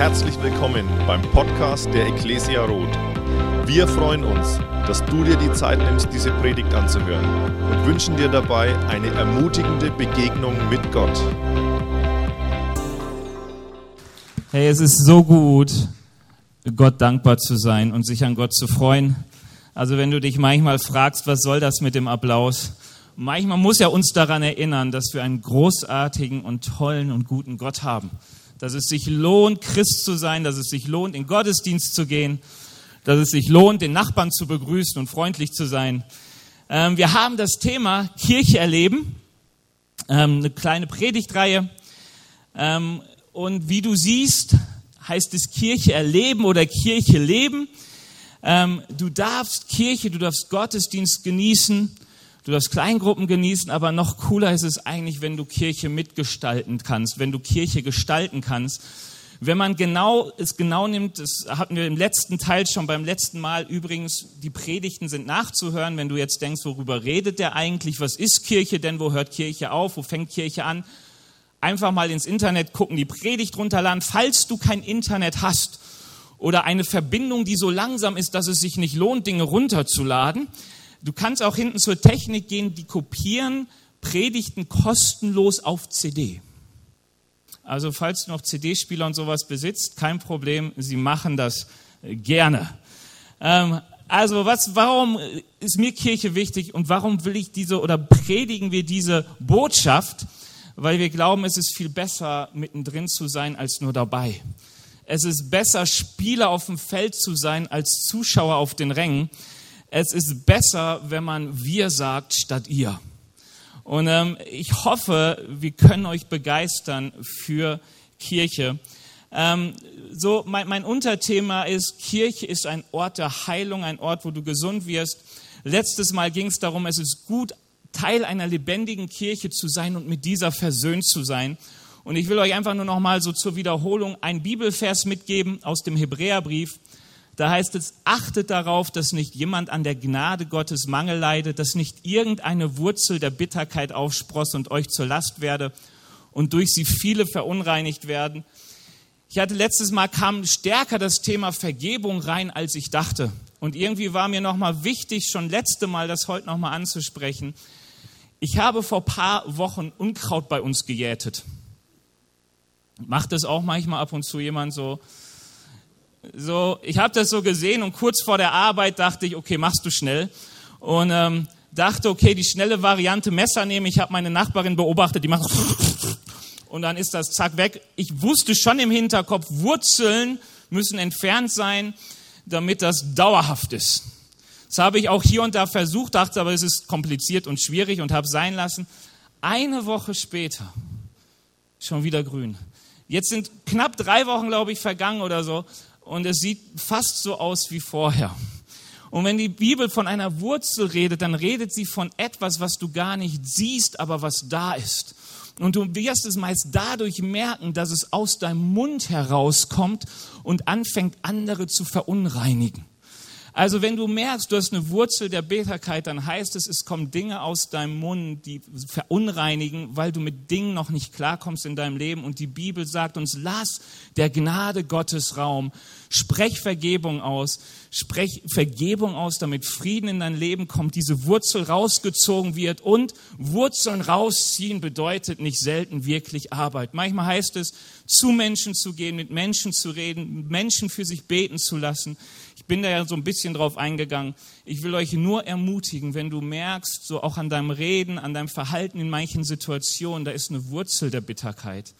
Herzlich willkommen beim Podcast der Ecclesia Roth. Wir freuen uns, dass du dir die Zeit nimmst, diese Predigt anzuhören und wünschen dir dabei eine ermutigende Begegnung mit Gott. Hey, es ist so gut, Gott dankbar zu sein und sich an Gott zu freuen. Also wenn du dich manchmal fragst, was soll das mit dem Applaus? Manchmal muss er uns daran erinnern, dass wir einen großartigen und tollen und guten Gott haben. Dass es sich lohnt, Christ zu sein, dass es sich lohnt, in Gottesdienst zu gehen, dass es sich lohnt, den Nachbarn zu begrüßen und freundlich zu sein. Ähm, wir haben das Thema Kirche erleben, ähm, eine kleine Predigtreihe. Ähm, und wie du siehst, heißt es Kirche erleben oder Kirche leben. Ähm, du darfst Kirche, du darfst Gottesdienst genießen Du darfst Kleingruppen genießen, aber noch cooler ist es eigentlich, wenn du Kirche mitgestalten kannst, wenn du Kirche gestalten kannst. Wenn man genau, es genau nimmt, das hatten wir im letzten Teil schon beim letzten Mal übrigens, die Predigten sind nachzuhören, wenn du jetzt denkst, worüber redet der eigentlich, was ist Kirche denn, wo hört Kirche auf, wo fängt Kirche an? Einfach mal ins Internet gucken, die Predigt runterladen, falls du kein Internet hast oder eine Verbindung, die so langsam ist, dass es sich nicht lohnt, Dinge runterzuladen, Du kannst auch hinten zur Technik gehen, die kopieren Predigten kostenlos auf CD. Also falls du noch CD-Spieler und sowas besitzt, kein Problem, sie machen das äh, gerne. Ähm, also was, warum ist mir Kirche wichtig und warum will ich diese oder predigen wir diese Botschaft? Weil wir glauben, es ist viel besser, mittendrin zu sein, als nur dabei. Es ist besser, Spieler auf dem Feld zu sein, als Zuschauer auf den Rängen es ist besser, wenn man wir sagt statt ihr. Und ähm, ich hoffe, wir können euch begeistern für Kirche. Ähm, so mein, mein Unterthema ist, Kirche ist ein Ort der Heilung, ein Ort, wo du gesund wirst. Letztes Mal ging es darum, es ist gut, Teil einer lebendigen Kirche zu sein und mit dieser versöhnt zu sein. Und ich will euch einfach nur noch mal so zur Wiederholung einen Bibelvers mitgeben aus dem Hebräerbrief. Da heißt es, achtet darauf, dass nicht jemand an der Gnade Gottes Mangel leidet, dass nicht irgendeine Wurzel der Bitterkeit aufspross und euch zur Last werde und durch sie viele verunreinigt werden. Ich hatte letztes Mal kam stärker das Thema Vergebung rein, als ich dachte. Und irgendwie war mir nochmal wichtig, schon letzte Mal das heute nochmal anzusprechen. Ich habe vor paar Wochen Unkraut bei uns gejätet. Macht das auch manchmal ab und zu jemand so? So, ich habe das so gesehen und kurz vor der Arbeit dachte ich, okay, machst du schnell. Und ähm, dachte, okay, die schnelle Variante Messer nehmen. Ich habe meine Nachbarin beobachtet, die macht und dann ist das zack weg. Ich wusste schon im Hinterkopf, Wurzeln müssen entfernt sein, damit das dauerhaft ist. Das habe ich auch hier und da versucht, dachte aber, es ist kompliziert und schwierig und habe sein lassen. Eine Woche später schon wieder grün. Jetzt sind knapp drei Wochen, glaube ich, vergangen oder so und es sieht fast so aus wie vorher. Und wenn die Bibel von einer Wurzel redet, dann redet sie von etwas, was du gar nicht siehst, aber was da ist. Und du wirst es meist dadurch merken, dass es aus deinem Mund herauskommt und anfängt, andere zu verunreinigen. Also wenn du merkst, du hast eine Wurzel der Bitterkeit, dann heißt es, es kommen Dinge aus deinem Mund, die verunreinigen, weil du mit Dingen noch nicht klarkommst in deinem Leben. Und die Bibel sagt uns, lass der Gnade Gottes Raum. Sprech Vergebung aus. Sprech Vergebung aus, damit Frieden in dein Leben kommt, diese Wurzel rausgezogen wird. Und Wurzeln rausziehen bedeutet nicht selten wirklich Arbeit. Manchmal heißt es, zu Menschen zu gehen, mit Menschen zu reden, Menschen für sich beten zu lassen bin da ja so ein bisschen drauf eingegangen. Ich will euch nur ermutigen, wenn du merkst, so auch an deinem Reden, an deinem Verhalten in manchen Situationen, da ist eine Wurzel der Bitterkeit.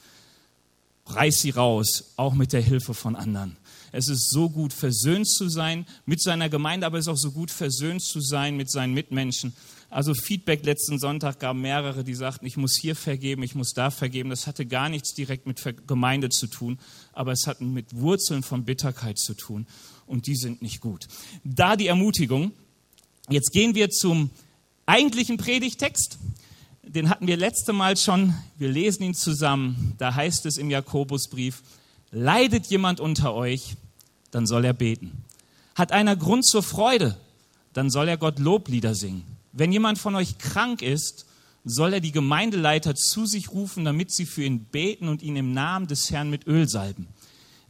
Reiß sie raus, auch mit der Hilfe von anderen. Es ist so gut, versöhnt zu sein mit seiner Gemeinde, aber es ist auch so gut, versöhnt zu sein mit seinen Mitmenschen. Also Feedback letzten Sonntag gab mehrere, die sagten, ich muss hier vergeben, ich muss da vergeben. Das hatte gar nichts direkt mit Gemeinde zu tun, aber es hat mit Wurzeln von Bitterkeit zu tun und die sind nicht gut. Da die Ermutigung. Jetzt gehen wir zum eigentlichen Predigtext. Den hatten wir letzte Mal schon. Wir lesen ihn zusammen. Da heißt es im Jakobusbrief, leidet jemand unter euch, dann soll er beten. Hat einer Grund zur Freude, dann soll er Gott Loblieder singen. Wenn jemand von euch krank ist, soll er die Gemeindeleiter zu sich rufen, damit sie für ihn beten und ihn im Namen des Herrn mit Öl salben.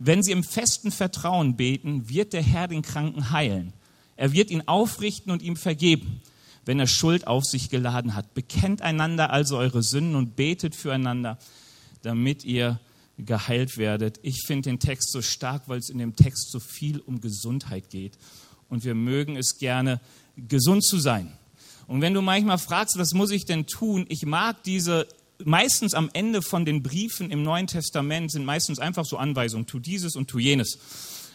Wenn sie im festen Vertrauen beten, wird der Herr den Kranken heilen. Er wird ihn aufrichten und ihm vergeben, wenn er Schuld auf sich geladen hat. Bekennt einander also eure Sünden und betet füreinander, damit ihr geheilt werdet. Ich finde den Text so stark, weil es in dem Text so viel um Gesundheit geht. Und wir mögen es gerne, gesund zu sein. Und wenn du manchmal fragst, was muss ich denn tun? Ich mag diese, meistens am Ende von den Briefen im Neuen Testament sind meistens einfach so Anweisungen, tu dieses und tu jenes.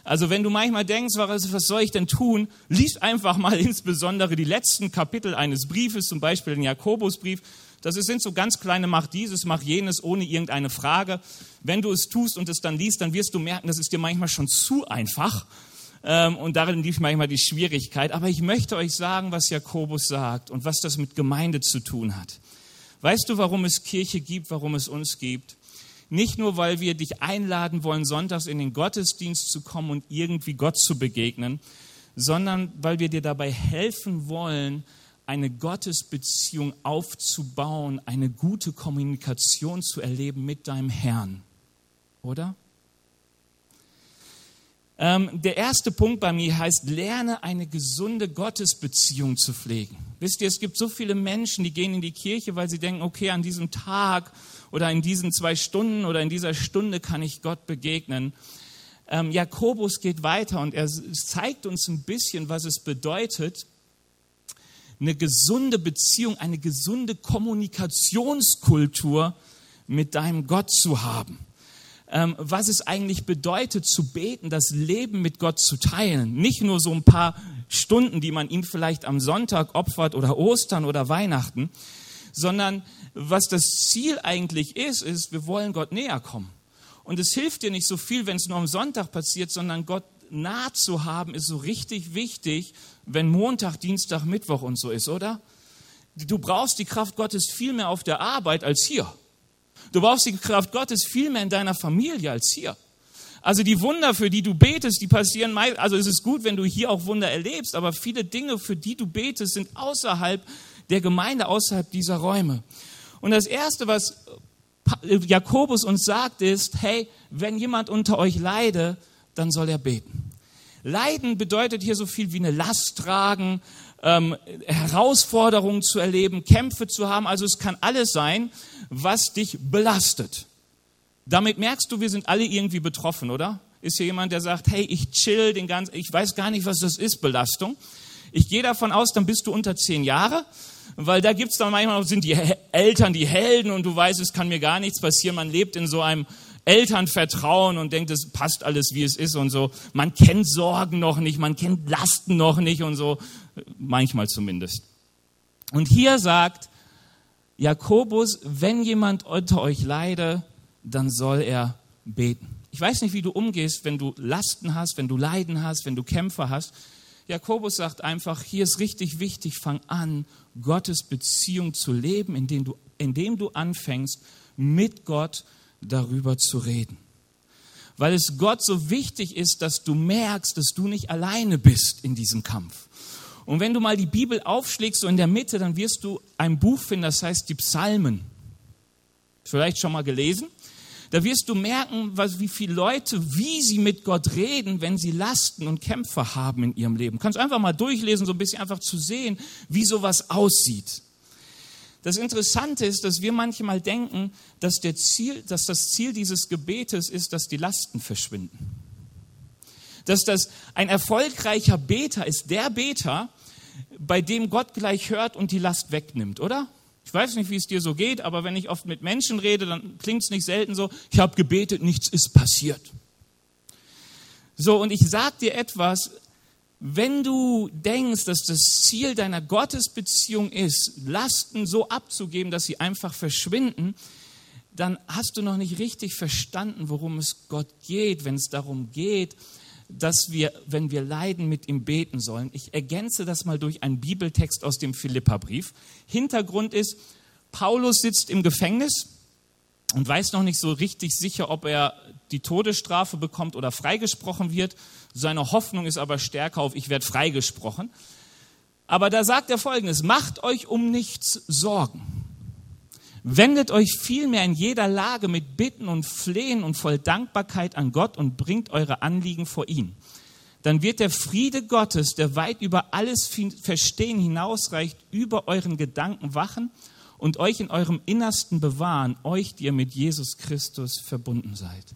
Also wenn du manchmal denkst, was, soll ich denn tun, lies einfach mal insbesondere die letzten Kapitel eines Briefes, zum Beispiel den Jakobusbrief. Das sind so ganz kleine, mach dieses, mach jenes, ohne irgendeine Frage. Wenn du es tust und es dann liest, dann wirst du merken, das ist dir manchmal schon zu einfach. Ähm, und darin liegt manchmal die Schwierigkeit. Aber ich möchte euch sagen, was Jakobus sagt und was das mit Gemeinde zu tun hat. Weißt du, warum es Kirche gibt, warum es uns gibt? Nicht nur, weil wir dich einladen wollen, sonntags in den Gottesdienst zu kommen und irgendwie Gott zu begegnen, sondern weil wir dir dabei helfen wollen, eine Gottesbeziehung aufzubauen, eine gute Kommunikation zu erleben mit deinem Herrn. Oder? Ähm, der erste Punkt bei mir heißt, lerne eine gesunde Gottesbeziehung zu pflegen. Wisst ihr, es gibt so viele Menschen, die gehen in die Kirche, weil sie denken, okay, an diesem Tag oder in diesen zwei Stunden oder in dieser Stunde kann ich Gott begegnen. Ähm, Jakobus geht weiter und er zeigt uns ein bisschen, was es bedeutet, eine gesunde Beziehung, eine gesunde Kommunikationskultur mit deinem Gott zu haben. Ähm, was es eigentlich bedeutet zu beten, das Leben mit Gott zu teilen. Nicht nur so ein paar Stunden, die man ihm vielleicht am Sonntag opfert oder Ostern oder Weihnachten, sondern was das Ziel eigentlich ist, ist, wir wollen Gott näher kommen. Und es hilft dir nicht so viel, wenn es nur am Sonntag passiert, sondern Gott nah zu haben, ist so richtig wichtig, wenn Montag, Dienstag, Mittwoch und so ist, oder? Du brauchst die Kraft Gottes viel mehr auf der Arbeit als hier. Du brauchst die Kraft Gottes viel mehr in deiner Familie als hier. Also die Wunder, für die du betest, die passieren meist, also es ist gut, wenn du hier auch Wunder erlebst, aber viele Dinge, für die du betest, sind außerhalb der Gemeinde, außerhalb dieser Räume. Und das erste, was Jakobus uns sagt, ist, hey, wenn jemand unter euch leide, dann soll er beten. Leiden bedeutet hier so viel wie eine Last tragen, ähm, Herausforderungen zu erleben, Kämpfe zu haben. Also es kann alles sein, was dich belastet. Damit merkst du, wir sind alle irgendwie betroffen, oder? Ist hier jemand, der sagt, hey, ich chill den ganzen, ich weiß gar nicht, was das ist, Belastung. Ich gehe davon aus, dann bist du unter zehn Jahre, weil da gibt's dann manchmal, sind die Eltern die Helden und du weißt, es kann mir gar nichts passieren. Man lebt in so einem Eltern vertrauen und denkt, es passt alles, wie es ist und so. Man kennt Sorgen noch nicht, man kennt Lasten noch nicht und so. Manchmal zumindest. Und hier sagt Jakobus, wenn jemand unter euch leide, dann soll er beten. Ich weiß nicht, wie du umgehst, wenn du Lasten hast, wenn du Leiden hast, wenn du Kämpfe hast. Jakobus sagt einfach, hier ist richtig wichtig, fang an, Gottes Beziehung zu leben, indem du, indem du anfängst, mit Gott darüber zu reden. Weil es Gott so wichtig ist, dass du merkst, dass du nicht alleine bist in diesem Kampf. Und wenn du mal die Bibel aufschlägst, so in der Mitte, dann wirst du ein Buch finden, das heißt die Psalmen. Vielleicht schon mal gelesen. Da wirst du merken, was, wie viele Leute, wie sie mit Gott reden, wenn sie Lasten und Kämpfe haben in ihrem Leben. Du kannst einfach mal durchlesen, so ein bisschen einfach zu sehen, wie sowas aussieht. Das Interessante ist, dass wir manchmal denken, dass, der Ziel, dass das Ziel dieses Gebetes ist, dass die Lasten verschwinden. Dass das ein erfolgreicher Beter ist, der Beter, bei dem Gott gleich hört und die Last wegnimmt, oder? Ich weiß nicht, wie es dir so geht, aber wenn ich oft mit Menschen rede, dann klingt es nicht selten so, ich habe gebetet, nichts ist passiert. So, und ich sage dir etwas, wenn du denkst, dass das Ziel deiner Gottesbeziehung ist, Lasten so abzugeben, dass sie einfach verschwinden, dann hast du noch nicht richtig verstanden, worum es Gott geht, wenn es darum geht, dass wir, wenn wir leiden, mit ihm beten sollen. Ich ergänze das mal durch einen Bibeltext aus dem Philipperbrief. Hintergrund ist, Paulus sitzt im Gefängnis und weiß noch nicht so richtig sicher, ob er die Todesstrafe bekommt oder freigesprochen wird. Seine Hoffnung ist aber stärker auf, ich werde freigesprochen. Aber da sagt er folgendes, macht euch um nichts Sorgen. Wendet euch vielmehr in jeder Lage mit Bitten und Flehen und voll Dankbarkeit an Gott und bringt eure Anliegen vor ihn. Dann wird der Friede Gottes, der weit über alles Verstehen hinausreicht, über euren Gedanken wachen und euch in eurem Innersten bewahren, euch, die ihr mit Jesus Christus verbunden seid.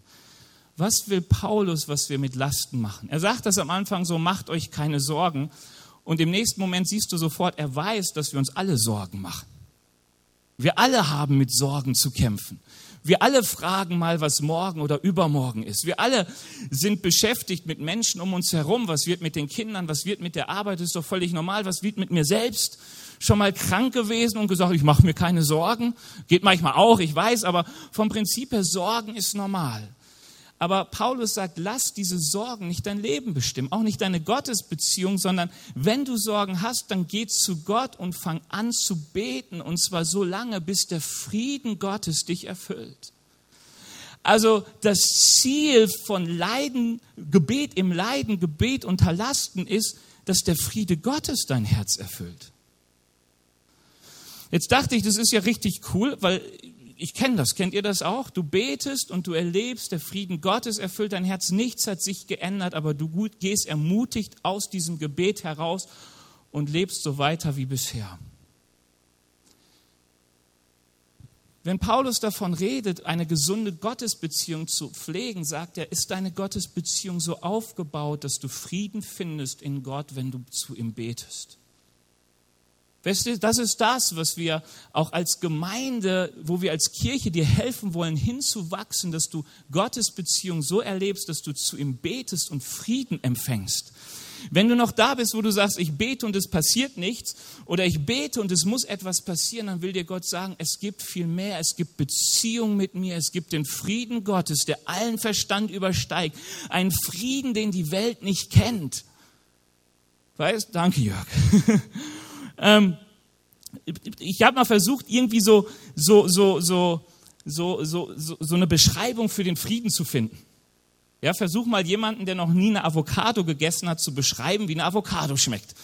Was will Paulus, was wir mit Lasten machen? Er sagt das am Anfang so, macht euch keine Sorgen. Und im nächsten Moment siehst du sofort, er weiß, dass wir uns alle Sorgen machen. Wir alle haben mit Sorgen zu kämpfen. Wir alle fragen mal, was morgen oder übermorgen ist. Wir alle sind beschäftigt mit Menschen um uns herum. Was wird mit den Kindern? Was wird mit der Arbeit? Das ist doch völlig normal. Was wird mit mir selbst? Schon mal krank gewesen und gesagt, ich mache mir keine Sorgen. Geht manchmal auch, ich weiß, aber vom Prinzip her, Sorgen ist normal. Aber Paulus sagt, lass diese Sorgen nicht dein Leben bestimmen, auch nicht deine Gottesbeziehung, sondern wenn du Sorgen hast, dann geh zu Gott und fang an zu beten, und zwar so lange, bis der Frieden Gottes dich erfüllt. Also das Ziel von Leiden, Gebet im Leiden, Gebet unter Lasten ist, dass der Friede Gottes dein Herz erfüllt. Jetzt dachte ich, das ist ja richtig cool, weil ich kenne das, kennt ihr das auch? Du betest und du erlebst, der Frieden Gottes erfüllt dein Herz, nichts hat sich geändert, aber du gut gehst ermutigt aus diesem Gebet heraus und lebst so weiter wie bisher. Wenn Paulus davon redet, eine gesunde Gottesbeziehung zu pflegen, sagt er, ist deine Gottesbeziehung so aufgebaut, dass du Frieden findest in Gott, wenn du zu ihm betest. Weißt du, das ist das, was wir auch als Gemeinde, wo wir als Kirche dir helfen wollen, hinzuwachsen, dass du Gottes Beziehung so erlebst, dass du zu ihm betest und Frieden empfängst. Wenn du noch da bist, wo du sagst, ich bete und es passiert nichts, oder ich bete und es muss etwas passieren, dann will dir Gott sagen, es gibt viel mehr, es gibt Beziehung mit mir, es gibt den Frieden Gottes, der allen Verstand übersteigt, einen Frieden, den die Welt nicht kennt. Weißt, danke Jörg. Ähm, ich habe mal versucht, irgendwie so, so, so, so, so, so, so, so eine Beschreibung für den Frieden zu finden. Ja, versuch mal jemanden, der noch nie eine Avocado gegessen hat, zu beschreiben, wie eine Avocado schmeckt.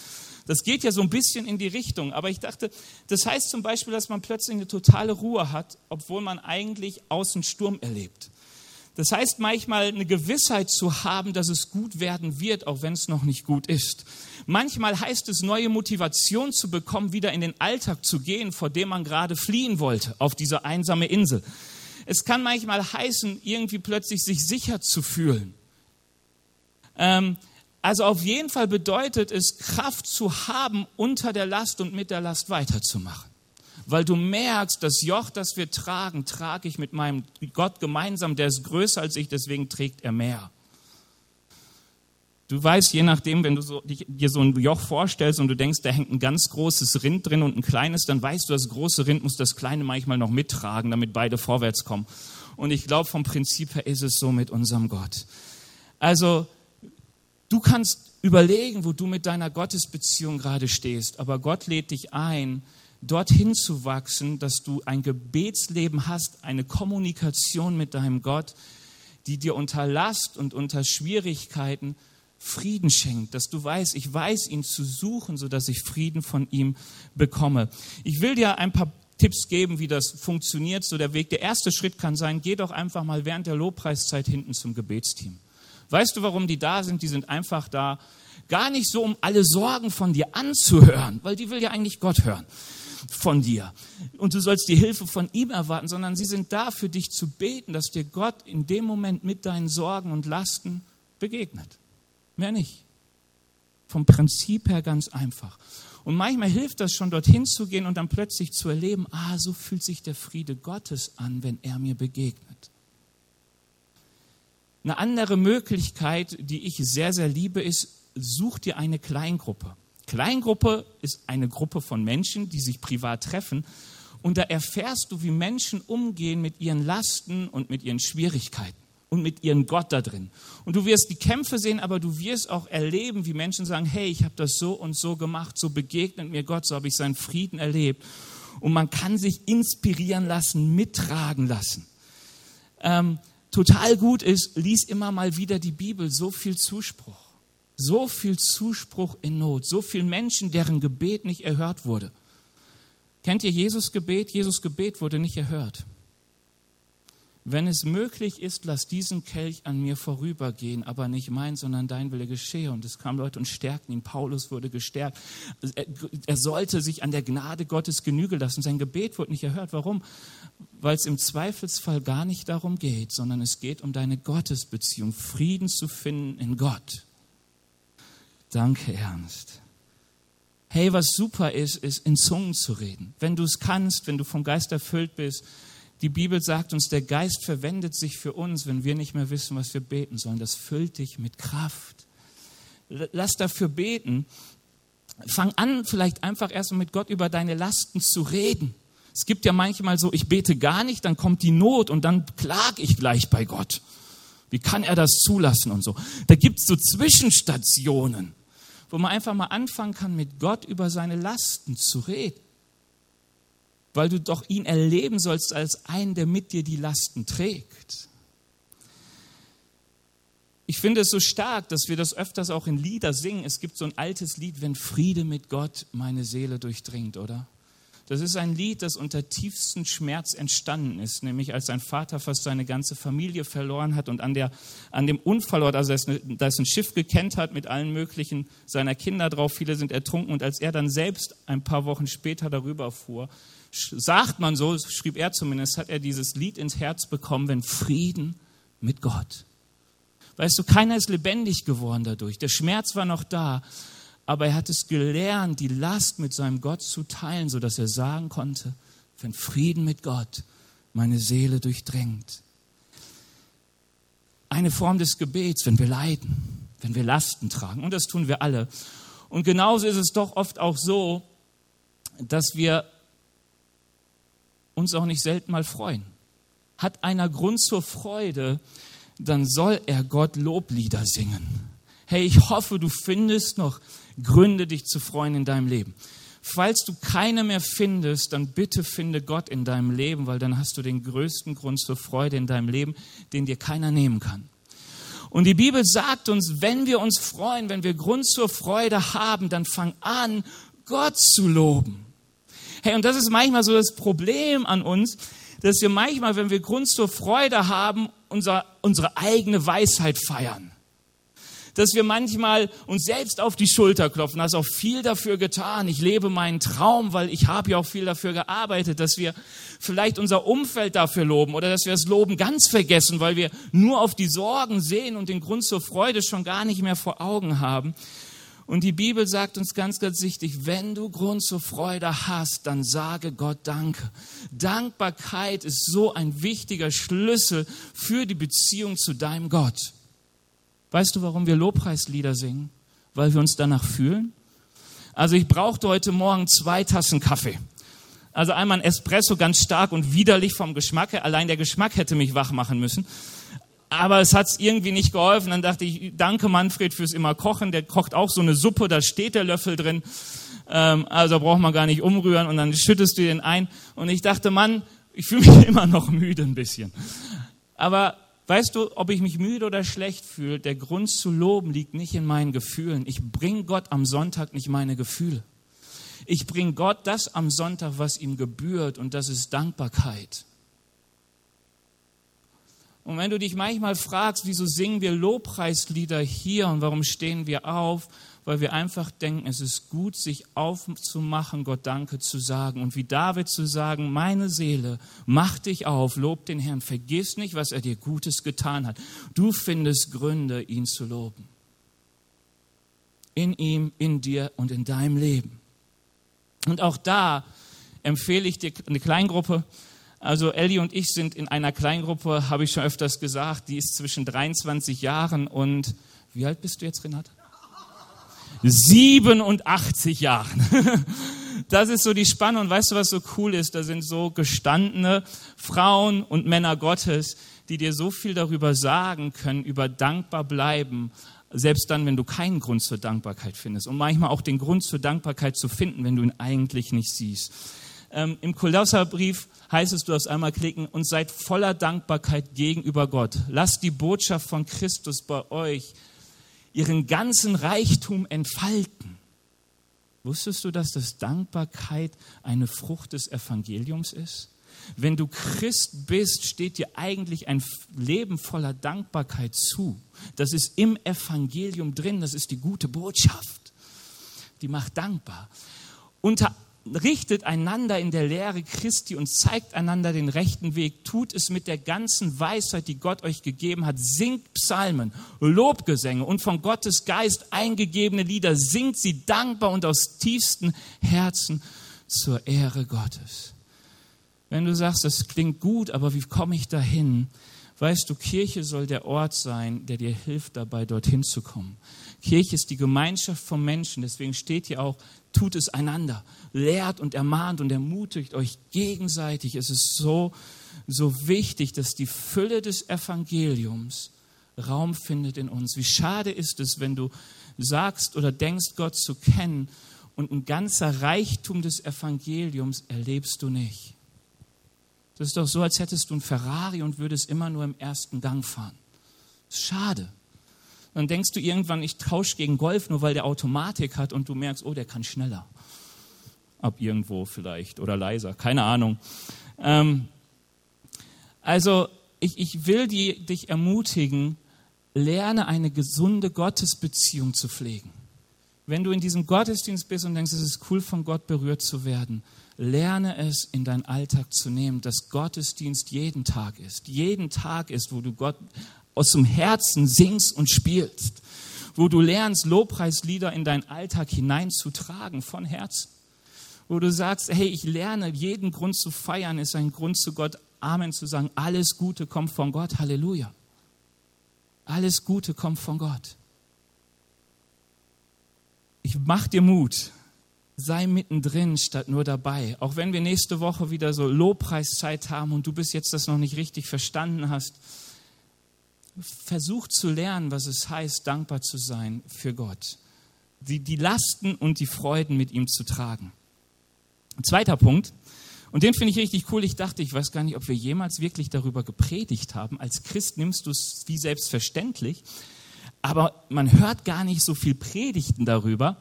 Das geht ja so ein bisschen in die Richtung. Aber ich dachte, das heißt zum Beispiel, dass man plötzlich eine totale Ruhe hat, obwohl man eigentlich außen Sturm erlebt. Das heißt manchmal eine Gewissheit zu haben, dass es gut werden wird, auch wenn es noch nicht gut ist. Manchmal heißt es, neue Motivation zu bekommen, wieder in den Alltag zu gehen, vor dem man gerade fliehen wollte, auf diese einsame Insel. Es kann manchmal heißen, irgendwie plötzlich sich sicher zu fühlen. Ähm, also auf jeden Fall bedeutet es, Kraft zu haben, unter der Last und mit der Last weiterzumachen weil du merkst, das Joch, das wir tragen, trage ich mit meinem Gott gemeinsam, der ist größer als ich, deswegen trägt er mehr. Du weißt, je nachdem, wenn du so, dir so ein Joch vorstellst und du denkst, da hängt ein ganz großes Rind drin und ein kleines, dann weißt du, das große Rind muss das kleine manchmal noch mittragen, damit beide vorwärts kommen. Und ich glaube, vom Prinzip her ist es so mit unserem Gott. Also, du kannst überlegen, wo du mit deiner Gottesbeziehung gerade stehst, aber Gott lädt dich ein, dorthin zu wachsen, dass du ein Gebetsleben hast, eine Kommunikation mit deinem Gott, die dir unter Last und unter Schwierigkeiten Frieden schenkt, dass du weißt, ich weiß ihn zu suchen, sodass ich Frieden von ihm bekomme. Ich will dir ein paar Tipps geben, wie das funktioniert, so der Weg. Der erste Schritt kann sein, geh doch einfach mal während der Lobpreiszeit hinten zum Gebetsteam. Weißt du, warum die da sind? Die sind einfach da, gar nicht so, um alle Sorgen von dir anzuhören, weil die will ja eigentlich Gott hören, von dir. Und du sollst die Hilfe von ihm erwarten, sondern sie sind da für dich zu beten, dass dir Gott in dem Moment mit deinen Sorgen und Lasten begegnet. Mehr nicht. Vom Prinzip her ganz einfach. Und manchmal hilft das schon, dorthin zu gehen und dann plötzlich zu erleben, ah, so fühlt sich der Friede Gottes an, wenn er mir begegnet. Eine andere Möglichkeit, die ich sehr, sehr liebe, ist, such dir eine Kleingruppe. Kleingruppe ist eine Gruppe von Menschen, die sich privat treffen. Und da erfährst du, wie Menschen umgehen mit ihren Lasten und mit ihren Schwierigkeiten und mit ihrem Gott da drin. Und du wirst die Kämpfe sehen, aber du wirst auch erleben, wie Menschen sagen, hey, ich habe das so und so gemacht, so begegnet mir Gott, so habe ich seinen Frieden erlebt. Und man kann sich inspirieren lassen, mittragen lassen. Ähm, total gut ist, lies immer mal wieder die Bibel, so viel Zuspruch. So viel Zuspruch in Not, so viele Menschen, deren Gebet nicht erhört wurde. Kennt ihr Jesus Gebet? Jesus Gebet wurde nicht erhört. Wenn es möglich ist, lass diesen Kelch an mir vorübergehen, aber nicht mein, sondern dein Wille geschehe. Und es kamen Leute und stärkten ihn. Paulus wurde gestärkt. Er sollte sich an der Gnade Gottes Genüge lassen. Sein Gebet wurde nicht erhört. Warum? Weil es im Zweifelsfall gar nicht darum geht, sondern es geht um deine Gottesbeziehung, Frieden zu finden in Gott. Danke, Ernst. Hey, was super ist, ist in Zungen zu reden. Wenn du es kannst, wenn du vom Geist erfüllt bist, die Bibel sagt uns, der Geist verwendet sich für uns, wenn wir nicht mehr wissen, was wir beten sollen. Das füllt dich mit Kraft. Lass dafür beten. Fang an, vielleicht einfach erstmal mit Gott über deine Lasten zu reden. Es gibt ja manchmal so, ich bete gar nicht, dann kommt die Not und dann klage ich gleich bei Gott. Wie kann er das zulassen und so? Da gibt es so Zwischenstationen, wo man einfach mal anfangen kann, mit Gott über seine Lasten zu reden weil du doch ihn erleben sollst als einen, der mit dir die Lasten trägt. Ich finde es so stark, dass wir das öfters auch in Lieder singen. Es gibt so ein altes Lied, wenn Friede mit Gott meine Seele durchdringt, oder? Das ist ein Lied, das unter tiefstem Schmerz entstanden ist, nämlich als sein Vater fast seine ganze Familie verloren hat und an, der, an dem Unfallort, also da es ein Schiff gekennt hat mit allen möglichen seiner Kinder drauf, viele sind ertrunken und als er dann selbst ein paar Wochen später darüber fuhr, sagt man so, schrieb er zumindest, hat er dieses Lied ins Herz bekommen, wenn Frieden mit Gott. Weißt du, keiner ist lebendig geworden dadurch. Der Schmerz war noch da, aber er hat es gelernt, die Last mit seinem Gott zu teilen, sodass er sagen konnte, wenn Frieden mit Gott meine Seele durchdrängt. Eine Form des Gebets, wenn wir leiden, wenn wir Lasten tragen. Und das tun wir alle. Und genauso ist es doch oft auch so, dass wir uns auch nicht selten mal freuen. Hat einer Grund zur Freude, dann soll er Gott Loblieder singen. Hey, ich hoffe, du findest noch Gründe, dich zu freuen in deinem Leben. Falls du keine mehr findest, dann bitte finde Gott in deinem Leben, weil dann hast du den größten Grund zur Freude in deinem Leben, den dir keiner nehmen kann. Und die Bibel sagt uns, wenn wir uns freuen, wenn wir Grund zur Freude haben, dann fang an, Gott zu loben. Hey, und das ist manchmal so das Problem an uns, dass wir manchmal, wenn wir Grund zur Freude haben, unser, unsere eigene Weisheit feiern. Dass wir manchmal uns selbst auf die Schulter klopfen, hast auch viel dafür getan. Ich lebe meinen Traum, weil ich habe ja auch viel dafür gearbeitet, dass wir vielleicht unser Umfeld dafür loben oder dass wir das Loben ganz vergessen, weil wir nur auf die Sorgen sehen und den Grund zur Freude schon gar nicht mehr vor Augen haben. Und die Bibel sagt uns ganz, ganz wichtig, wenn du Grund zur Freude hast, dann sage Gott Danke. Dankbarkeit ist so ein wichtiger Schlüssel für die Beziehung zu deinem Gott. Weißt du, warum wir Lobpreislieder singen? Weil wir uns danach fühlen? Also ich brauchte heute Morgen zwei Tassen Kaffee. Also einmal ein Espresso ganz stark und widerlich vom Geschmack her. Allein der Geschmack hätte mich wach machen müssen aber es hat irgendwie nicht geholfen. Dann dachte ich, danke Manfred fürs immer Kochen. Der kocht auch so eine Suppe, da steht der Löffel drin. Ähm, also braucht man gar nicht umrühren und dann schüttest du den ein. Und ich dachte, Mann, ich fühle mich immer noch müde ein bisschen. Aber weißt du, ob ich mich müde oder schlecht fühle, der Grund zu loben liegt nicht in meinen Gefühlen. Ich bringe Gott am Sonntag nicht meine Gefühle. Ich bringe Gott das am Sonntag, was ihm gebührt und das ist Dankbarkeit. Und wenn du dich manchmal fragst, wieso singen wir Lobpreislieder hier und warum stehen wir auf, weil wir einfach denken, es ist gut, sich aufzumachen, Gott Danke zu sagen und wie David zu sagen, meine Seele, mach dich auf, lob den Herrn, vergiss nicht, was er dir Gutes getan hat. Du findest Gründe, ihn zu loben. In ihm, in dir und in deinem Leben. Und auch da empfehle ich dir eine Kleingruppe, also Ellie und ich sind in einer Kleingruppe, habe ich schon öfters gesagt, die ist zwischen 23 Jahren und, wie alt bist du jetzt, Renat? 87 Jahren. Das ist so die Spanne und weißt du, was so cool ist? Da sind so gestandene Frauen und Männer Gottes, die dir so viel darüber sagen können, über dankbar bleiben, selbst dann, wenn du keinen Grund zur Dankbarkeit findest und manchmal auch den Grund zur Dankbarkeit zu finden, wenn du ihn eigentlich nicht siehst. Ähm, Im Kolosserbrief heißt es, du darfst einmal klicken, und seid voller Dankbarkeit gegenüber Gott. Lasst die Botschaft von Christus bei euch ihren ganzen Reichtum entfalten. Wusstest du, dass das Dankbarkeit eine Frucht des Evangeliums ist? Wenn du Christ bist, steht dir eigentlich ein Leben voller Dankbarkeit zu. Das ist im Evangelium drin, das ist die gute Botschaft. Die macht dankbar. Unter richtet einander in der Lehre Christi und zeigt einander den rechten Weg. Tut es mit der ganzen Weisheit, die Gott euch gegeben hat. Singt Psalmen, Lobgesänge und von Gottes Geist eingegebene Lieder. Singt sie dankbar und aus tiefstem Herzen zur Ehre Gottes. Wenn du sagst, das klingt gut, aber wie komme ich dahin? Weißt du, Kirche soll der Ort sein, der dir hilft dabei, dorthin zu kommen. Kirche ist die Gemeinschaft von Menschen. Deswegen steht hier auch, tut es einander, lehrt und ermahnt und ermutigt euch gegenseitig. Es ist so, so wichtig, dass die Fülle des Evangeliums Raum findet in uns. Wie schade ist es, wenn du sagst oder denkst, Gott zu kennen und ein ganzer Reichtum des Evangeliums erlebst du nicht. Das ist doch so, als hättest du ein Ferrari und würdest immer nur im ersten Gang fahren. Schade dann denkst du irgendwann, ich tausche gegen Golf, nur weil der Automatik hat und du merkst, oh, der kann schneller. Ab irgendwo vielleicht oder leiser, keine Ahnung. Ähm, also ich, ich will die, dich ermutigen, lerne eine gesunde Gottesbeziehung zu pflegen. Wenn du in diesem Gottesdienst bist und denkst, es ist cool, von Gott berührt zu werden, lerne es in deinen Alltag zu nehmen, dass Gottesdienst jeden Tag ist. Jeden Tag ist, wo du Gott aus dem Herzen singst und spielst, wo du lernst, Lobpreislieder in deinen Alltag hineinzutragen von Herzen, wo du sagst, hey, ich lerne, jeden Grund zu feiern ist ein Grund zu Gott Amen zu sagen, alles Gute kommt von Gott, Halleluja. Alles Gute kommt von Gott. Ich mach dir Mut, sei mittendrin statt nur dabei. Auch wenn wir nächste Woche wieder so Lobpreiszeit haben und du bis jetzt das noch nicht richtig verstanden hast, versucht zu lernen, was es heißt, dankbar zu sein für Gott. Die, die Lasten und die Freuden mit ihm zu tragen. Zweiter Punkt, und den finde ich richtig cool. Ich dachte, ich weiß gar nicht, ob wir jemals wirklich darüber gepredigt haben. Als Christ nimmst du es wie selbstverständlich, aber man hört gar nicht so viel Predigten darüber.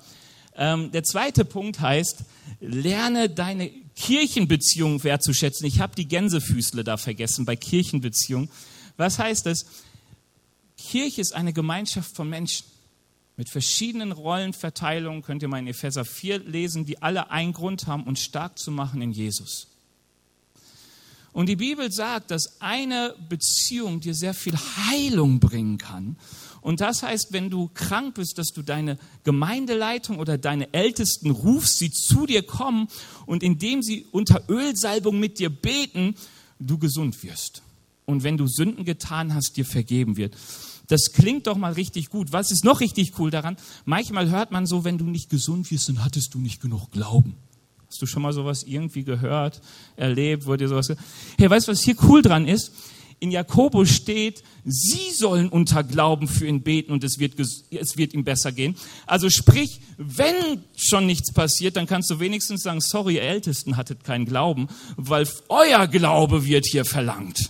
Ähm, der zweite Punkt heißt, lerne deine Kirchenbeziehung wertzuschätzen. Ich habe die Gänsefüßle da vergessen bei Kirchenbeziehungen. Was heißt das? Kirche ist eine Gemeinschaft von Menschen mit verschiedenen Rollenverteilungen, könnt ihr mal in Epheser 4 lesen, die alle einen Grund haben, uns stark zu machen in Jesus. Und die Bibel sagt, dass eine Beziehung dir sehr viel Heilung bringen kann. Und das heißt, wenn du krank bist, dass du deine Gemeindeleitung oder deine Ältesten rufst, sie zu dir kommen und indem sie unter Ölsalbung mit dir beten, du gesund wirst. Und wenn du Sünden getan hast, dir vergeben wird. Das klingt doch mal richtig gut. Was ist noch richtig cool daran? Manchmal hört man so, wenn du nicht gesund wirst, dann hattest du nicht genug Glauben. Hast du schon mal sowas irgendwie gehört, erlebt, wurde dir sowas? Hey, weißt du, was hier cool dran ist? In Jakobus steht, sie sollen unter Glauben für ihn beten und es wird, es wird ihm besser gehen. Also sprich, wenn schon nichts passiert, dann kannst du wenigstens sagen, sorry, ihr Ältesten hattet keinen Glauben, weil euer Glaube wird hier verlangt.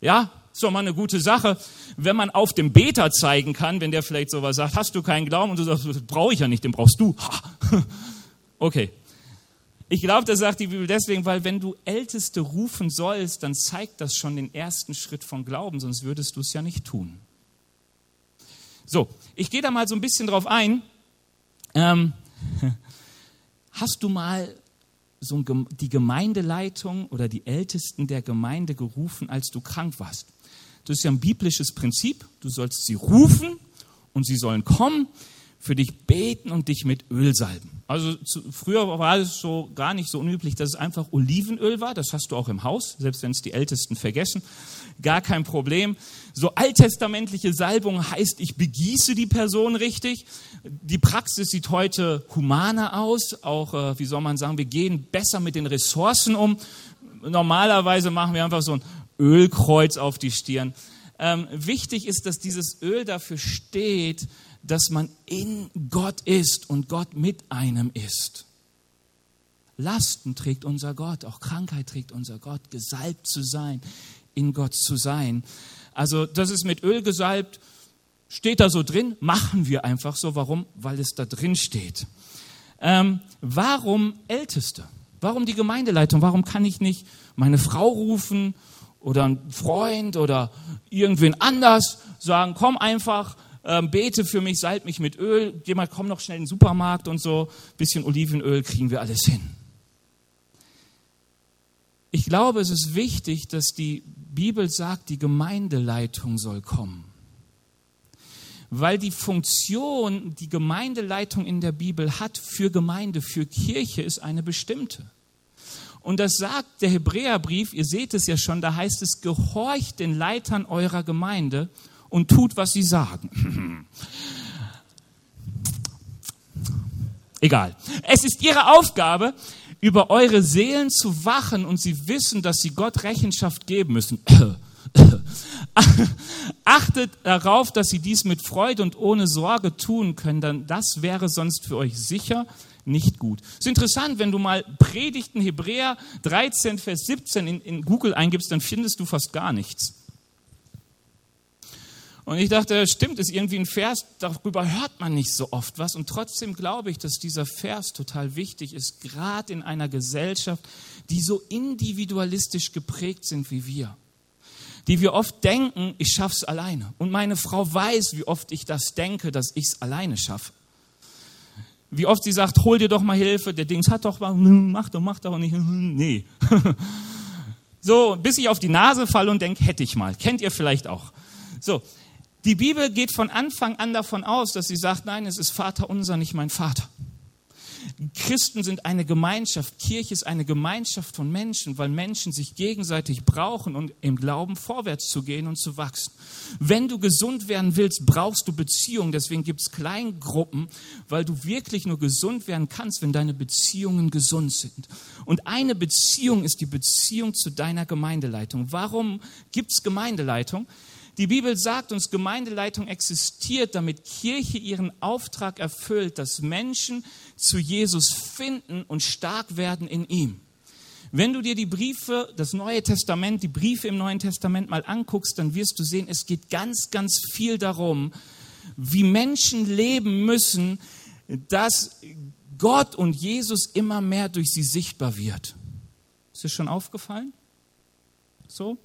Ja, ist doch mal eine gute Sache, wenn man auf dem Beter zeigen kann, wenn der vielleicht sowas sagt, hast du keinen Glauben und du sagst, brauche ich ja nicht, den brauchst du. Okay. Ich glaube, das sagt die Bibel deswegen, weil wenn du Älteste rufen sollst, dann zeigt das schon den ersten Schritt von Glauben, sonst würdest du es ja nicht tun. So, ich gehe da mal so ein bisschen drauf ein. Ähm, hast du mal so die Gemeindeleitung oder die Ältesten der Gemeinde gerufen, als du krank warst? Das ist ja ein biblisches Prinzip. Du sollst sie rufen und sie sollen kommen, für dich beten und dich mit Öl salben. Also zu, früher war es so gar nicht so unüblich, dass es einfach Olivenöl war. Das hast du auch im Haus, selbst wenn es die Ältesten vergessen. Gar kein Problem. So alttestamentliche Salbung heißt, ich begieße die Person richtig. Die Praxis sieht heute humaner aus. Auch, äh, wie soll man sagen, wir gehen besser mit den Ressourcen um. Normalerweise machen wir einfach so ein Ölkreuz auf die Stirn. Ähm, wichtig ist, dass dieses Öl dafür steht, dass man in Gott ist und Gott mit einem ist. Lasten trägt unser Gott, auch Krankheit trägt unser Gott, gesalbt zu sein, in Gott zu sein. Also das ist mit Öl gesalbt, steht da so drin, machen wir einfach so. Warum? Weil es da drin steht. Ähm, warum Älteste? Warum die Gemeindeleitung? Warum kann ich nicht meine Frau rufen oder einen Freund oder irgendwen anders sagen, komm einfach, ähm, bete für mich, salb mich mit Öl, geh mal, komm noch schnell in den Supermarkt und so, bisschen Olivenöl kriegen wir alles hin. Ich glaube, es ist wichtig, dass die Bibel sagt, die Gemeindeleitung soll kommen. Weil die Funktion, die Gemeindeleitung in der Bibel hat für Gemeinde, für Kirche, ist eine bestimmte. Und das sagt der Hebräerbrief, ihr seht es ja schon, da heißt es, gehorcht den Leitern eurer Gemeinde und tut, was sie sagen. Egal. Es ist ihre Aufgabe, über eure Seelen zu wachen und sie wissen, dass sie Gott Rechenschaft geben müssen. Achtet darauf, dass sie dies mit Freude und ohne Sorge tun können, denn das wäre sonst für euch sicher nicht gut. Es ist interessant, wenn du mal Predigten Hebräer 13, Vers 17 in, in Google eingibst, dann findest du fast gar nichts. Und ich dachte, stimmt, ist irgendwie ein Vers, darüber hört man nicht so oft was. Und trotzdem glaube ich, dass dieser Vers total wichtig ist, gerade in einer Gesellschaft, die so individualistisch geprägt sind wie wir. Die wir oft denken, ich schaff's alleine. Und meine Frau weiß, wie oft ich das denke, dass ich's alleine schaffe. Wie oft sie sagt, hol dir doch mal Hilfe, der Dings hat doch mal, hm, mach doch, mach doch nicht, hm, nee. So, bis ich auf die Nase falle und denke, hätte ich mal. Kennt ihr vielleicht auch. So, die Bibel geht von Anfang an davon aus, dass sie sagt, nein, es ist Vater unser, nicht mein Vater. Christen sind eine Gemeinschaft, Kirche ist eine Gemeinschaft von Menschen, weil Menschen sich gegenseitig brauchen, um im Glauben vorwärts zu gehen und zu wachsen. Wenn du gesund werden willst, brauchst du Beziehungen. Deswegen gibt es Kleingruppen, weil du wirklich nur gesund werden kannst, wenn deine Beziehungen gesund sind. Und eine Beziehung ist die Beziehung zu deiner Gemeindeleitung. Warum gibt es Gemeindeleitung? Die Bibel sagt uns, Gemeindeleitung existiert, damit Kirche ihren Auftrag erfüllt, dass Menschen zu Jesus finden und stark werden in ihm. Wenn du dir die Briefe, das Neue Testament, die Briefe im Neuen Testament mal anguckst, dann wirst du sehen, es geht ganz, ganz viel darum, wie Menschen leben müssen, dass Gott und Jesus immer mehr durch sie sichtbar wird. Ist dir schon aufgefallen? So?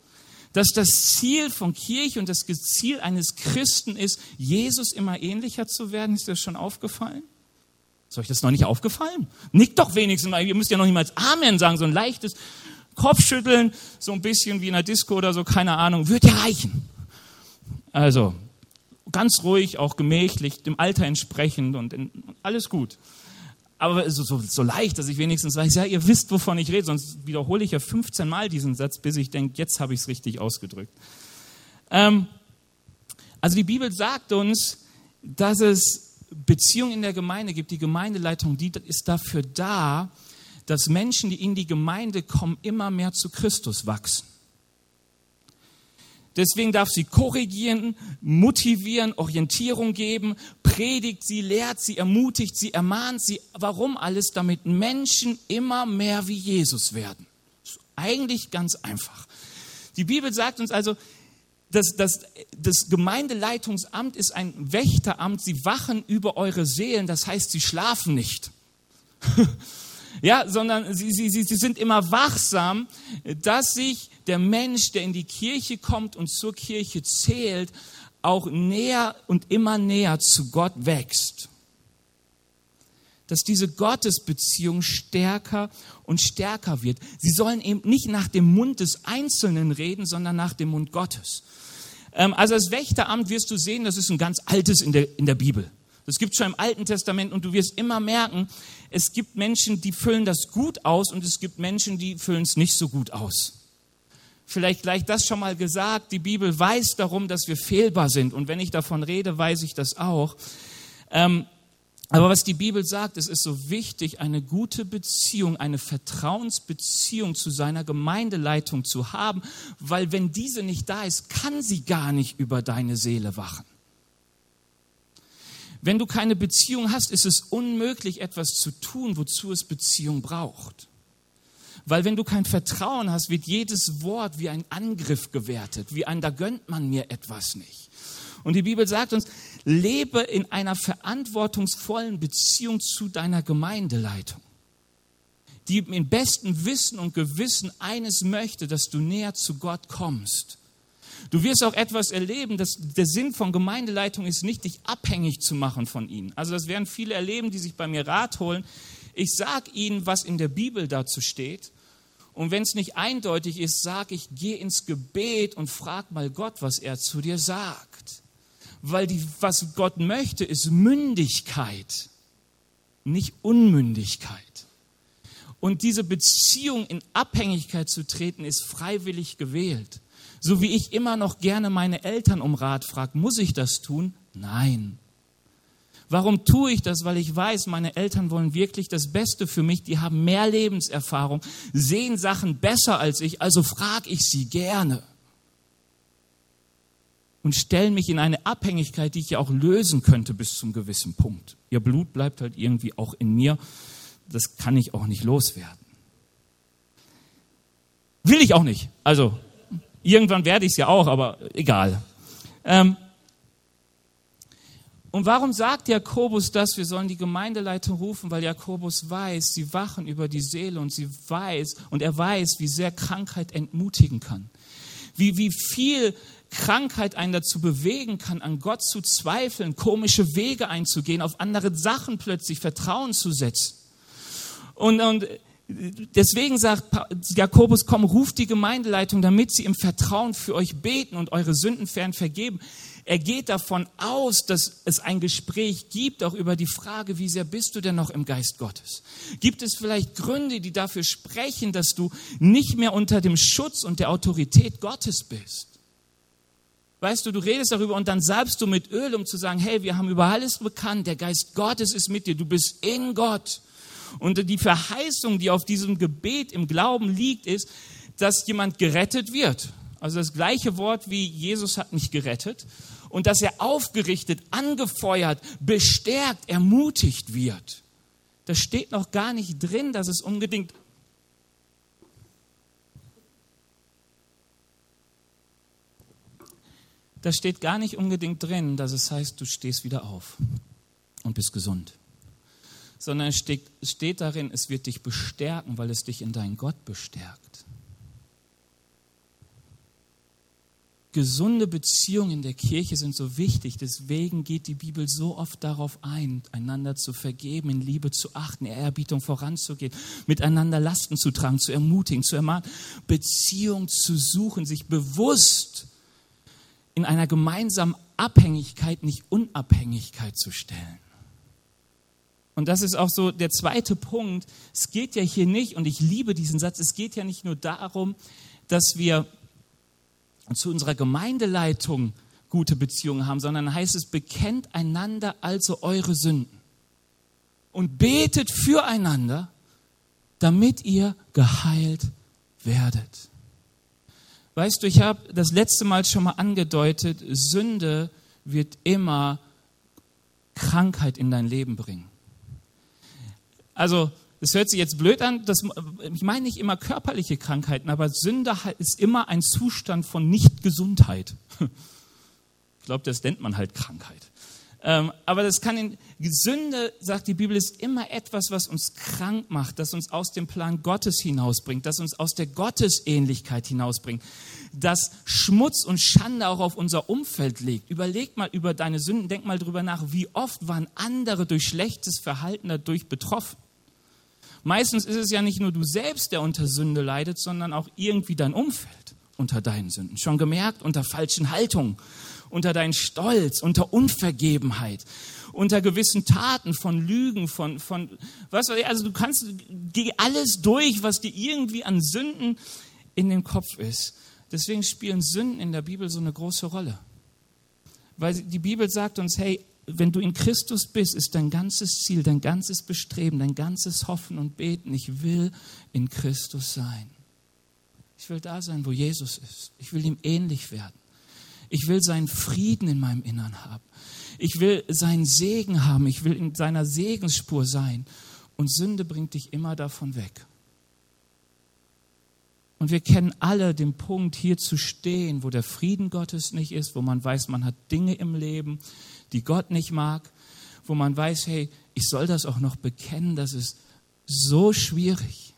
Dass das Ziel von Kirche und das Ziel eines Christen ist, Jesus immer ähnlicher zu werden. Ist dir das schon aufgefallen? Ist euch das noch nicht aufgefallen? Nickt doch wenigstens mal. Ihr müsst ja noch niemals Amen sagen. So ein leichtes Kopfschütteln, so ein bisschen wie in der Disco oder so, keine Ahnung, wird ja reichen. Also, ganz ruhig, auch gemächlich, dem Alter entsprechend und in, alles gut aber so, so, so leicht, dass ich wenigstens weiß, ja, ihr wisst, wovon ich rede, sonst wiederhole ich ja 15 Mal diesen Satz, bis ich denke, jetzt habe ich es richtig ausgedrückt. Ähm, also die Bibel sagt uns, dass es Beziehungen in der Gemeinde gibt. Die Gemeindeleitung, die ist dafür da, dass Menschen, die in die Gemeinde kommen, immer mehr zu Christus wachsen. Deswegen darf sie korrigieren, motivieren, Orientierung geben, predigt sie, lehrt sie, ermutigt sie, ermahnt sie. Warum alles? Damit Menschen immer mehr wie Jesus werden. Eigentlich ganz einfach. Die Bibel sagt uns also, das, das, das Gemeindeleitungsamt ist ein Wächteramt. Sie wachen über eure Seelen, das heißt, sie schlafen nicht. ja, sondern sie, sie, sie sind immer wachsam, dass sich der Mensch, der in die Kirche kommt und zur Kirche zählt, auch näher und immer näher zu Gott wächst. Dass diese Gottesbeziehung stärker und stärker wird. Sie sollen eben nicht nach dem Mund des Einzelnen reden, sondern nach dem Mund Gottes. Ähm, also das Wächteramt wirst du sehen, das ist ein ganz altes in der, in der Bibel. Das gibt es schon im Alten Testament und du wirst immer merken, es gibt Menschen, die füllen das gut aus und es gibt Menschen, die füllen es nicht so gut aus. Vielleicht gleich das schon mal gesagt, die Bibel weiß darum, dass wir fehlbar sind und wenn ich davon rede, weiß ich das auch. Ähm, aber was die Bibel sagt, es ist so wichtig, eine gute Beziehung, eine Vertrauensbeziehung zu seiner Gemeindeleitung zu haben, weil wenn diese nicht da ist, kann sie gar nicht über deine Seele wachen. Wenn du keine Beziehung hast, ist es unmöglich, etwas zu tun, wozu es Beziehung braucht. Weil wenn du kein Vertrauen hast, wird jedes Wort wie ein Angriff gewertet, wie ein, da gönnt man mir etwas nicht. Und die Bibel sagt uns, lebe in einer verantwortungsvollen Beziehung zu deiner Gemeindeleitung, die im besten Wissen und Gewissen eines möchte, dass du näher zu Gott kommst. Du wirst auch etwas erleben, dass der Sinn von Gemeindeleitung ist nicht, dich abhängig zu machen von ihnen. Also das werden viele erleben, die sich bei mir Rat holen. Ich sage ihnen, was in der Bibel dazu steht. Und wenn es nicht eindeutig ist, sage ich, geh ins Gebet und frag mal Gott, was er zu dir sagt weil die, was Gott möchte, ist Mündigkeit, nicht Unmündigkeit. Und diese Beziehung in Abhängigkeit zu treten, ist freiwillig gewählt. So wie ich immer noch gerne meine Eltern um Rat frage, muss ich das tun? Nein. Warum tue ich das? Weil ich weiß, meine Eltern wollen wirklich das Beste für mich. Die haben mehr Lebenserfahrung, sehen Sachen besser als ich, also frage ich sie gerne und stellen mich in eine Abhängigkeit, die ich ja auch lösen könnte bis zum gewissen Punkt. Ihr Blut bleibt halt irgendwie auch in mir. Das kann ich auch nicht loswerden. Will ich auch nicht. Also, irgendwann werde ich es ja auch, aber egal. Ähm, und warum sagt Jakobus das? Wir sollen die Gemeindeleitung rufen, weil Jakobus weiß, sie wachen über die Seele und sie weiß, und er weiß, wie sehr Krankheit entmutigen kann. Wie, wie viel Krankheit einen dazu bewegen kann, an Gott zu zweifeln, komische Wege einzugehen, auf andere Sachen plötzlich Vertrauen zu setzen. Und, und deswegen sagt Jakobus, komm, ruft die Gemeindeleitung, damit sie im Vertrauen für euch beten und eure Sünden fern vergeben. Er geht davon aus, dass es ein Gespräch gibt, auch über die Frage, wie sehr bist du denn noch im Geist Gottes? Gibt es vielleicht Gründe, die dafür sprechen, dass du nicht mehr unter dem Schutz und der Autorität Gottes bist? Weißt du, du redest darüber und dann salbst du mit Öl, um zu sagen, hey, wir haben über alles bekannt, der Geist Gottes ist mit dir, du bist in Gott. Und die Verheißung, die auf diesem Gebet im Glauben liegt, ist, dass jemand gerettet wird. Also das gleiche Wort wie Jesus hat mich gerettet. Und dass er aufgerichtet, angefeuert, bestärkt, ermutigt wird. Das steht noch gar nicht drin, dass es unbedingt da steht gar nicht unbedingt drin, dass es heißt, du stehst wieder auf und bist gesund. Sondern es steht, steht darin, es wird dich bestärken, weil es dich in deinen Gott bestärkt. Gesunde Beziehungen in der Kirche sind so wichtig. Deswegen geht die Bibel so oft darauf ein, einander zu vergeben, in Liebe zu achten, Ehrerbietung voranzugehen, miteinander Lasten zu tragen, zu ermutigen, zu ermahnen, Beziehung zu suchen, sich bewusst in einer gemeinsamen Abhängigkeit, nicht Unabhängigkeit zu stellen. Und das ist auch so der zweite Punkt. Es geht ja hier nicht, und ich liebe diesen Satz, es geht ja nicht nur darum, dass wir zu unserer Gemeindeleitung gute Beziehungen haben, sondern heißt es, bekennt einander also eure Sünden und betet füreinander, damit ihr geheilt werdet. Weißt du, ich habe das letzte Mal schon mal angedeutet, Sünde wird immer Krankheit in dein Leben bringen. Also, das hört sich jetzt blöd an, das, ich meine nicht immer körperliche Krankheiten, aber Sünde ist immer ein Zustand von Nichtgesundheit. Ich glaube, das nennt man halt Krankheit. Ähm, aber das kann in Sünde, sagt die Bibel, ist immer etwas, was uns krank macht, das uns aus dem Plan Gottes hinausbringt, das uns aus der Gottesähnlichkeit hinausbringt, das Schmutz und Schande auch auf unser Umfeld legt. Überleg mal über deine Sünden, denk mal drüber nach, wie oft waren andere durch schlechtes Verhalten dadurch betroffen. Meistens ist es ja nicht nur du selbst, der unter Sünde leidet, sondern auch irgendwie dein Umfeld unter deinen Sünden. Schon gemerkt, unter falschen Haltungen unter deinen Stolz, unter Unvergebenheit, unter gewissen Taten von Lügen, von, von was weiß ich, also du kannst, geh alles durch, was dir irgendwie an Sünden in den Kopf ist. Deswegen spielen Sünden in der Bibel so eine große Rolle. Weil die Bibel sagt uns, hey, wenn du in Christus bist, ist dein ganzes Ziel, dein ganzes Bestreben, dein ganzes Hoffen und Beten, ich will in Christus sein. Ich will da sein, wo Jesus ist. Ich will ihm ähnlich werden. Ich will seinen Frieden in meinem Innern haben. Ich will seinen Segen haben. Ich will in seiner Segensspur sein. Und Sünde bringt dich immer davon weg. Und wir kennen alle den Punkt, hier zu stehen, wo der Frieden Gottes nicht ist, wo man weiß, man hat Dinge im Leben, die Gott nicht mag, wo man weiß, hey, ich soll das auch noch bekennen, das ist so schwierig.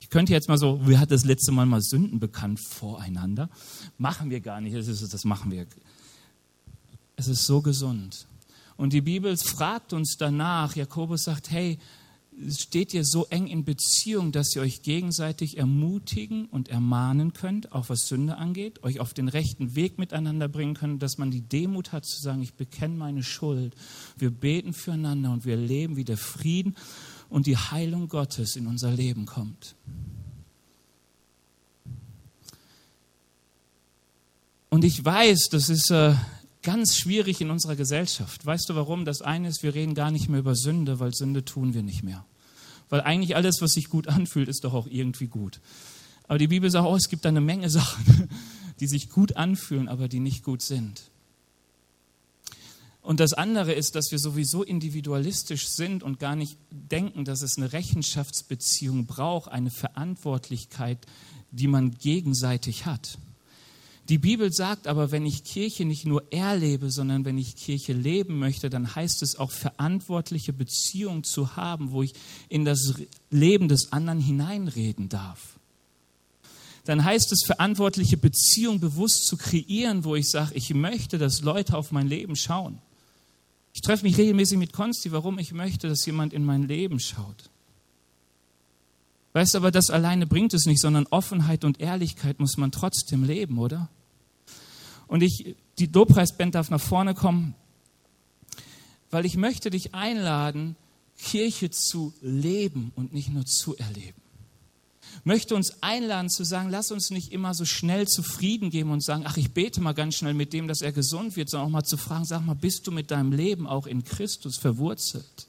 Ich könnte jetzt mal so, wer hat das letzte Mal mal Sünden bekannt voreinander? Machen wir gar nicht, das, ist, das machen wir. Es ist so gesund. Und die Bibel fragt uns danach, Jakobus sagt, hey, steht ihr so eng in Beziehung, dass ihr euch gegenseitig ermutigen und ermahnen könnt, auch was Sünde angeht, euch auf den rechten Weg miteinander bringen könnt, dass man die Demut hat zu sagen, ich bekenne meine Schuld. Wir beten füreinander und wir leben, wie der Frieden und die Heilung Gottes in unser Leben kommt. Und ich weiß, das ist äh, ganz schwierig in unserer Gesellschaft. Weißt du warum? Das eine ist, wir reden gar nicht mehr über Sünde, weil Sünde tun wir nicht mehr. Weil eigentlich alles, was sich gut anfühlt, ist doch auch irgendwie gut. Aber die Bibel sagt, oh, es gibt eine Menge Sachen, die sich gut anfühlen, aber die nicht gut sind. Und das andere ist, dass wir sowieso individualistisch sind und gar nicht denken, dass es eine Rechenschaftsbeziehung braucht, eine Verantwortlichkeit, die man gegenseitig hat. Die Bibel sagt aber, wenn ich Kirche nicht nur erlebe, sondern wenn ich Kirche leben möchte, dann heißt es auch verantwortliche Beziehungen zu haben, wo ich in das Leben des anderen hineinreden darf. Dann heißt es, verantwortliche Beziehungen bewusst zu kreieren, wo ich sage, ich möchte, dass Leute auf mein Leben schauen. Ich treffe mich regelmäßig mit Konsti, warum ich möchte, dass jemand in mein Leben schaut. Weißt aber das alleine bringt es nicht, sondern Offenheit und Ehrlichkeit muss man trotzdem leben, oder? Und ich, die Lobpreisband darf nach vorne kommen, weil ich möchte dich einladen, Kirche zu leben und nicht nur zu erleben. Möchte uns einladen zu sagen, lass uns nicht immer so schnell zufrieden geben und sagen, ach, ich bete mal ganz schnell mit dem, dass er gesund wird, sondern auch mal zu fragen, sag mal, bist du mit deinem Leben auch in Christus verwurzelt?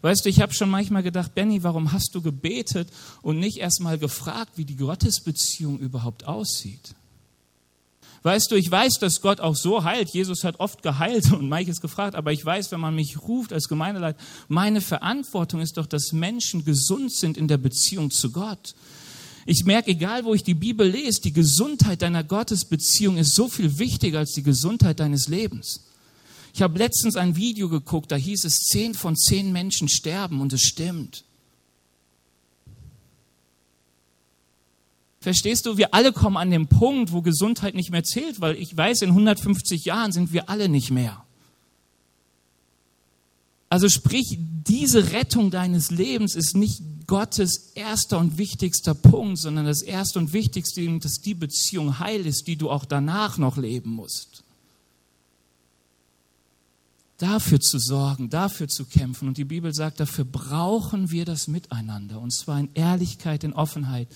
Weißt du, ich habe schon manchmal gedacht, Benny, warum hast du gebetet und nicht erst mal gefragt, wie die Gottesbeziehung überhaupt aussieht? Weißt du, ich weiß, dass Gott auch so heilt. Jesus hat oft geheilt und manches gefragt, aber ich weiß, wenn man mich ruft als Gemeindeleit, meine Verantwortung ist doch, dass Menschen gesund sind in der Beziehung zu Gott. Ich merke, egal wo ich die Bibel lese, die Gesundheit deiner Gottesbeziehung ist so viel wichtiger als die Gesundheit deines Lebens. Ich habe letztens ein Video geguckt, da hieß es, zehn von zehn Menschen sterben und es stimmt. Verstehst du, wir alle kommen an den Punkt, wo Gesundheit nicht mehr zählt, weil ich weiß, in 150 Jahren sind wir alle nicht mehr. Also sprich, diese Rettung deines Lebens ist nicht Gottes erster und wichtigster Punkt, sondern das erste und wichtigste, dass die Beziehung heil ist, die du auch danach noch leben musst. Dafür zu sorgen, dafür zu kämpfen. Und die Bibel sagt, dafür brauchen wir das Miteinander. Und zwar in Ehrlichkeit, in Offenheit.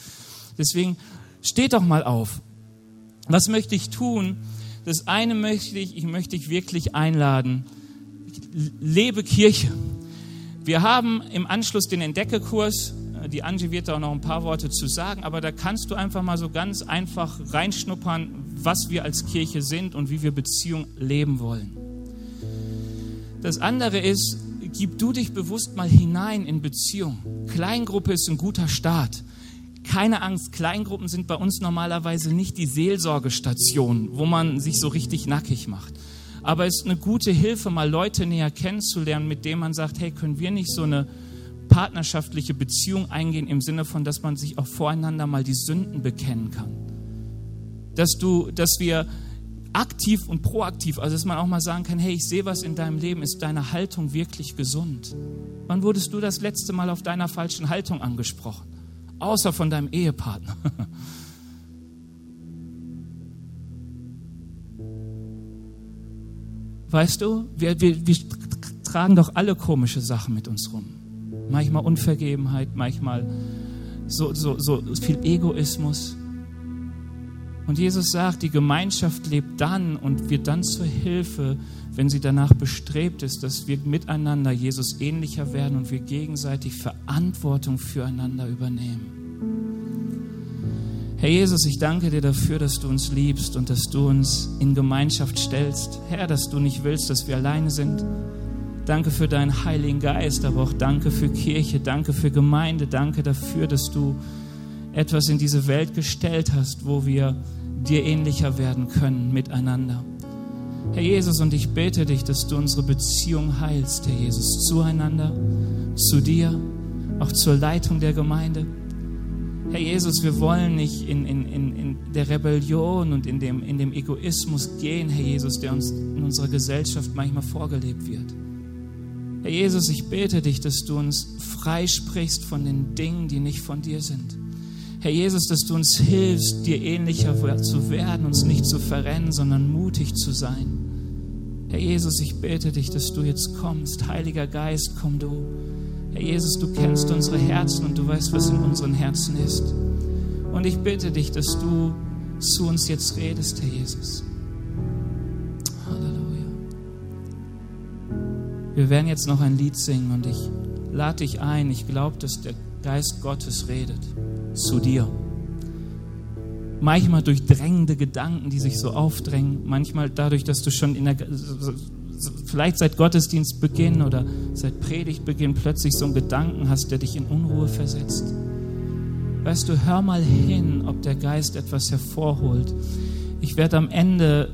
Deswegen steht doch mal auf. Was möchte ich tun? Das eine möchte ich, ich möchte dich wirklich einladen. Lebe Kirche. Wir haben im Anschluss den Entdeckekurs. Die Angie wird da auch noch ein paar Worte zu sagen, aber da kannst du einfach mal so ganz einfach reinschnuppern, was wir als Kirche sind und wie wir Beziehung leben wollen. Das andere ist, gib du dich bewusst mal hinein in Beziehung. Kleingruppe ist ein guter Start. Keine Angst, Kleingruppen sind bei uns normalerweise nicht die Seelsorgestation, wo man sich so richtig nackig macht. Aber es ist eine gute Hilfe, mal Leute näher kennenzulernen, mit denen man sagt, hey, können wir nicht so eine partnerschaftliche Beziehung eingehen im Sinne von, dass man sich auch voreinander mal die Sünden bekennen kann. Dass du, dass wir aktiv und proaktiv, also dass man auch mal sagen kann, hey, ich sehe was in deinem Leben, ist deine Haltung wirklich gesund? Wann wurdest du das letzte Mal auf deiner falschen Haltung angesprochen? Außer von deinem Ehepartner. Weißt du, wir, wir, wir tragen doch alle komische Sachen mit uns rum. Manchmal Unvergebenheit, manchmal so, so, so viel Egoismus. Und Jesus sagt, die Gemeinschaft lebt dann und wird dann zur Hilfe, wenn sie danach bestrebt ist, dass wir miteinander Jesus ähnlicher werden und wir gegenseitig Verantwortung füreinander übernehmen. Herr Jesus, ich danke dir dafür, dass du uns liebst und dass du uns in Gemeinschaft stellst. Herr, dass du nicht willst, dass wir alleine sind. Danke für deinen Heiligen Geist, aber auch danke für Kirche, danke für Gemeinde, danke dafür, dass du etwas in diese Welt gestellt hast, wo wir dir ähnlicher werden können miteinander. Herr Jesus, und ich bete dich, dass du unsere Beziehung heilst, Herr Jesus, zueinander, zu dir, auch zur Leitung der Gemeinde. Herr Jesus, wir wollen nicht in, in, in, der Rebellion und in dem, in dem Egoismus gehen, Herr Jesus, der uns in unserer Gesellschaft manchmal vorgelebt wird. Herr Jesus, ich bete dich, dass du uns freisprichst von den Dingen, die nicht von dir sind. Herr Jesus, dass du uns hilfst, dir ähnlicher zu werden, uns nicht zu verrennen, sondern mutig zu sein. Herr Jesus, ich bete dich, dass du jetzt kommst. Heiliger Geist, komm du. Herr Jesus, du kennst unsere Herzen und du weißt, was in unseren Herzen ist. Und ich bitte dich, dass du zu uns jetzt redest, Herr Jesus. Halleluja. Wir werden jetzt noch ein Lied singen und ich lade dich ein. Ich glaube, dass der Geist Gottes redet zu dir. Manchmal durch drängende Gedanken, die sich so aufdrängen, manchmal dadurch, dass du schon in der, vielleicht seit Gottesdienstbeginn oder seit Predigtbeginn plötzlich so einen Gedanken hast, der dich in Unruhe versetzt. Weißt du, hör mal hin, ob der Geist etwas hervorholt. Ich werde am Ende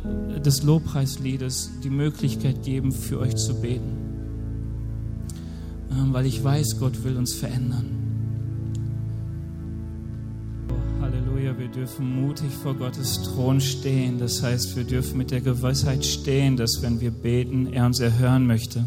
des Lobpreisliedes die Möglichkeit geben, für euch zu beten, ähm, weil ich weiß, Gott will uns verändern. Dürfen mutig vor Gottes Thron stehen. Das heißt, wir dürfen mit der Gewissheit stehen, dass wenn wir beten, er uns erhören möchte.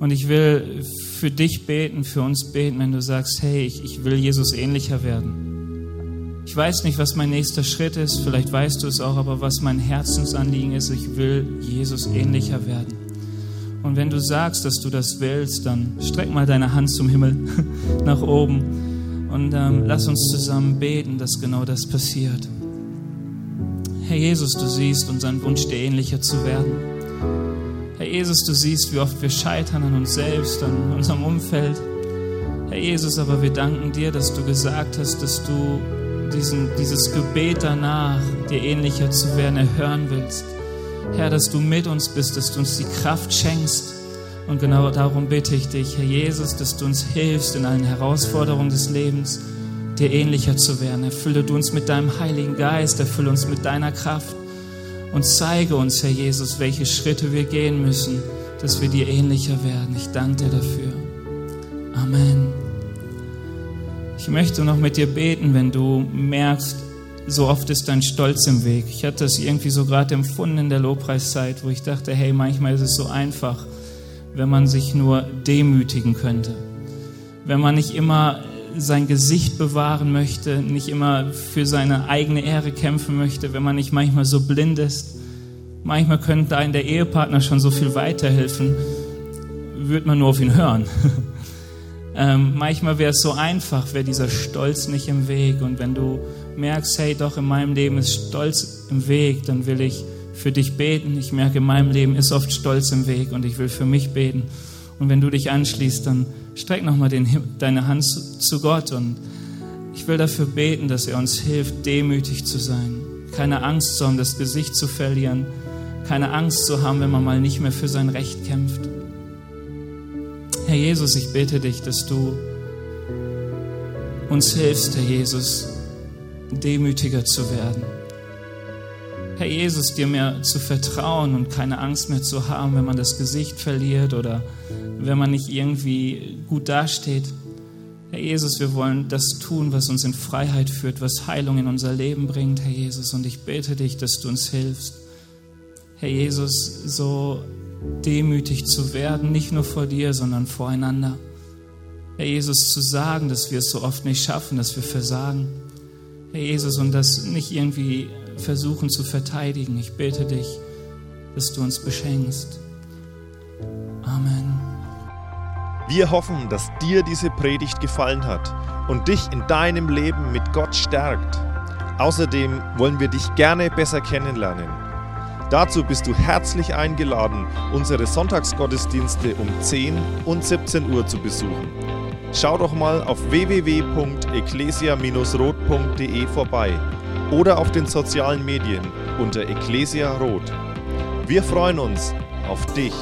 Und ich will für dich beten, für uns beten, wenn du sagst, hey, ich, ich will Jesus ähnlicher werden. Ich weiß nicht, was mein nächster Schritt ist, vielleicht weißt du es auch, aber was mein Herzensanliegen ist, ich will Jesus ähnlicher werden. Und wenn du sagst, dass du das willst, dann streck mal deine Hand zum Himmel nach oben und ähm, lass uns zusammen beten, dass genau das passiert. Herr Jesus, du siehst unseren Wunsch, dir ähnlicher zu werden. Herr Jesus, du siehst, wie oft wir scheitern an uns selbst, an unserem Umfeld. Herr Jesus, aber wir danken dir, dass du gesagt hast, dass du diesen, dieses Gebet danach, dir ähnlicher zu werden, erhören willst. Herr, dass du mit uns bist, dass du uns die Kraft schenkst, und genau darum bitte ich dich, Herr Jesus, dass du uns hilfst in allen Herausforderungen des Lebens, dir ähnlicher zu werden. Erfülle du uns mit deinem Heiligen Geist, erfülle uns mit deiner Kraft und zeige uns, Herr Jesus, welche Schritte wir gehen müssen, dass wir dir ähnlicher werden. Ich danke dir dafür. Amen. Ich möchte noch mit dir beten, wenn du merkst, so oft ist dein Stolz im Weg. Ich hatte das irgendwie so gerade empfunden in der Lobpreiszeit, wo ich dachte, hey, manchmal ist es so einfach wenn man sich nur demütigen könnte. Wenn man nicht immer sein Gesicht bewahren möchte, nicht immer für seine eigene Ehre kämpfen möchte, wenn man nicht manchmal so blind ist. Manchmal könnte einem der Ehepartner schon so viel weiterhelfen, würde man nur auf ihn hören. ähm, manchmal wäre es so einfach, wäre dieser Stolz nicht im Weg. Und wenn du merkst, hey, doch in meinem Leben ist Stolz im Weg, dann will ich für dich beten. Ich merke, in meinem Leben ist oft Stolz im Weg und ich will für mich beten. Und wenn du dich anschließt, dann streck nochmal deine Hand zu, zu Gott und ich will dafür beten, dass er uns hilft, demütig zu sein. Keine Angst zu haben, das Gesicht zu verlieren. Keine Angst zu haben, wenn man mal nicht mehr für sein Recht kämpft. Herr Jesus, ich bete dich, dass du uns hilfst, Herr Jesus, demütiger zu werden. Herr Jesus, dir mehr zu vertrauen und keine Angst mehr zu haben, wenn man das Gesicht verliert oder wenn man nicht irgendwie gut dasteht. Herr Jesus, wir wollen das tun, was uns in Freiheit führt, was Heilung in unser Leben bringt, Herr Jesus. Und ich bete dich, dass du uns hilfst. Herr Jesus, so demütig zu werden, nicht nur vor dir, sondern voreinander. Herr Jesus, zu sagen, dass wir es so oft nicht schaffen, dass wir versagen. Herr Jesus, und das nicht irgendwie versuchen zu verteidigen. Ich bete dich, dass du uns beschenkst. Amen. Wir hoffen, dass dir diese Predigt gefallen hat und dich in deinem Leben mit Gott stärkt. Außerdem wollen wir dich gerne besser kennenlernen. Dazu bist du herzlich eingeladen, unsere Sonntagsgottesdienste um 10 und 17 Uhr zu besuchen. Schau doch mal auf www.ecclesia-rot.de vorbei oder auf den sozialen Medien unter Ecclesia Rot. Wir freuen uns auf dich.